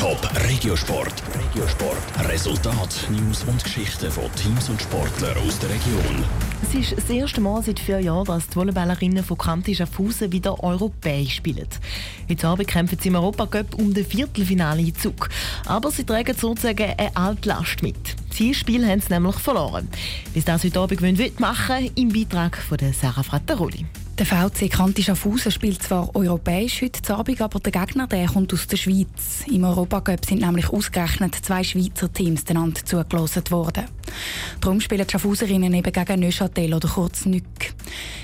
Top Regiosport. Regiosport. Resultat, News und Geschichten von Teams und Sportlern aus der Region. Es ist das erste Mal seit vier Jahren, dass die Volleyballerinnen von Kanti Schaffhausen wieder europäisch spielen. Heute Abend kämpfen sie im Europacup um den Viertelfinale-Einzug. Aber sie tragen sozusagen eine Altlast mit. Zielspiel haben sie nämlich verloren. Bis das heute Abend machen wollen, im Beitrag von Sarah Frattaroli. Der VC Kanti Schaffhausen spielt zwar europäisch heute Abend, aber der Gegner der kommt aus der Schweiz. Im Europacup sind nämlich ausgerechnet zwei Schweizer Teams einander zugelassen worden. Darum spielen die Schaffhauserinnen eben gegen Neuchâtel oder kurz Nück.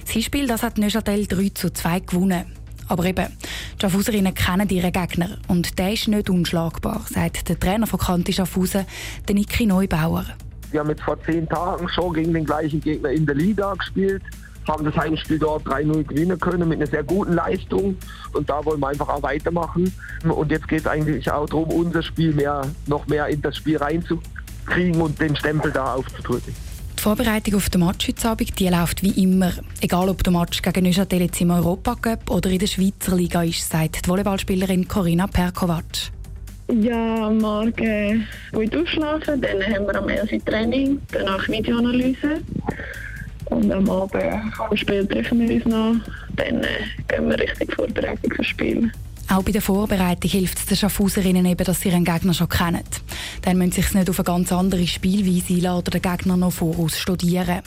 Das Spiel das hat Neuchâtel 3 zu 2 gewonnen. Aber eben, die Schaffhauserinnen kennen ihren Gegner und der ist nicht unschlagbar, sagt der Trainer von Kanti Schaffhausen, der Niki Neubauer. Wir haben jetzt vor zehn Tagen schon gegen den gleichen Gegner in der Liga gespielt haben das Heimspiel dort 3-0 gewinnen können mit einer sehr guten Leistung. Und da wollen wir einfach auch weitermachen. Und jetzt geht es eigentlich auch darum, unser Spiel mehr, noch mehr in das Spiel reinzukriegen und den Stempel da aufzudrücken. Die Vorbereitung auf den Match heute Abend die läuft wie immer. Egal ob der Match gegen Neuchâtel jetzt im Europacup oder in der Schweizer Liga ist, sagt die Volleyballspielerin Corinna Perkovac. Ja, am Morgen gut ausschlafen, dann haben wir am 11 Training, danach Videoanalyse. Und am Abend Spiel treffen wir uns noch. Dann äh, gehen wir richtig Vorbereitung fürs Spiel. Auch bei der Vorbereitung hilft es den Schaffhauserinnen eben, dass sie ihren Gegner schon kennen. Dann müssen sie sich nicht auf eine ganz andere Spielweise einladen oder den Gegner noch voraus studieren.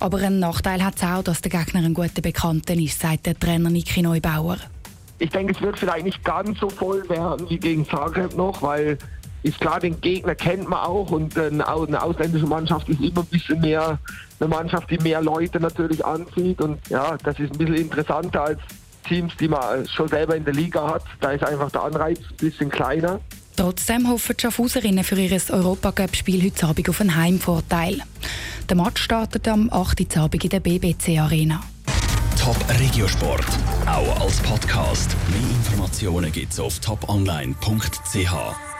Aber einen Nachteil hat es auch, dass der Gegner ein guter Bekannter ist, sagt der Trainer Niki Neubauer. Ich denke, es wird vielleicht nicht ganz so voll werden wie gegen Zagreb noch, weil ist klar, den Gegner kennt man auch und eine ausländische Mannschaft ist immer ein bisschen mehr eine Mannschaft, die mehr Leute natürlich anzieht und ja, das ist ein bisschen interessanter als Teams, die man schon selber in der Liga hat. Da ist einfach der Anreiz ein bisschen kleiner. Trotzdem hoffen die Schaffhauserinnen für ihr Europacup-Spiel heute Abend auf einen Heimvorteil. Der Match startet am 8. Abend in der BBC Arena. Top Regiosport, auch als Podcast. Mehr Informationen gibt's auf toponline.ch.